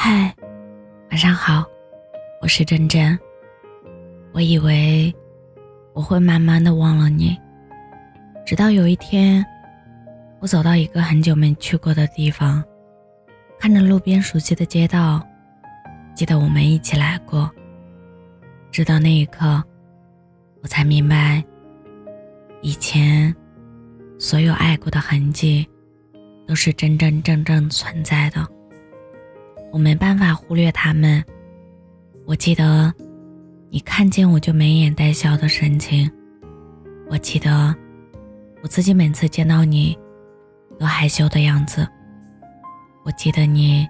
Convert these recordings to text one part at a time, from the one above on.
嗨，晚上好，我是真真。我以为我会慢慢的忘了你，直到有一天，我走到一个很久没去过的地方，看着路边熟悉的街道，记得我们一起来过。直到那一刻，我才明白，以前所有爱过的痕迹，都是真真正正存在的。我没办法忽略他们。我记得，你看见我就眉眼带笑的神情。我记得，我自己每次见到你，都害羞的样子。我记得你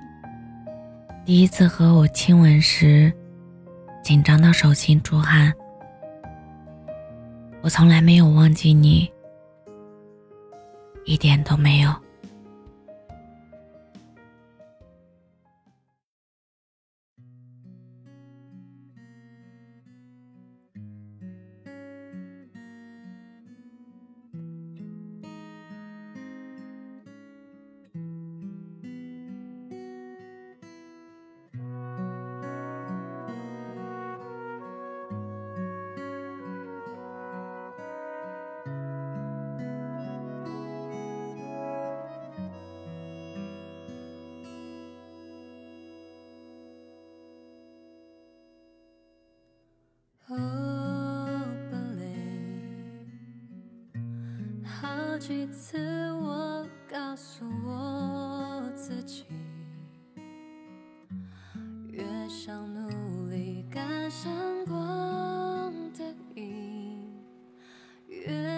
第一次和我亲吻时，紧张到手心出汗。我从来没有忘记你，一点都没有。好几次我告诉我自己，越想努力赶上光的影，越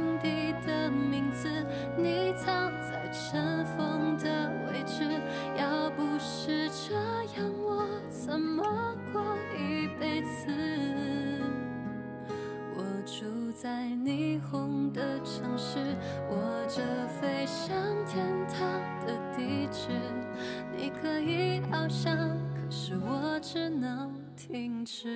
空的城市，握着飞向天堂的地址。你可以翱翔，可是我只能停止。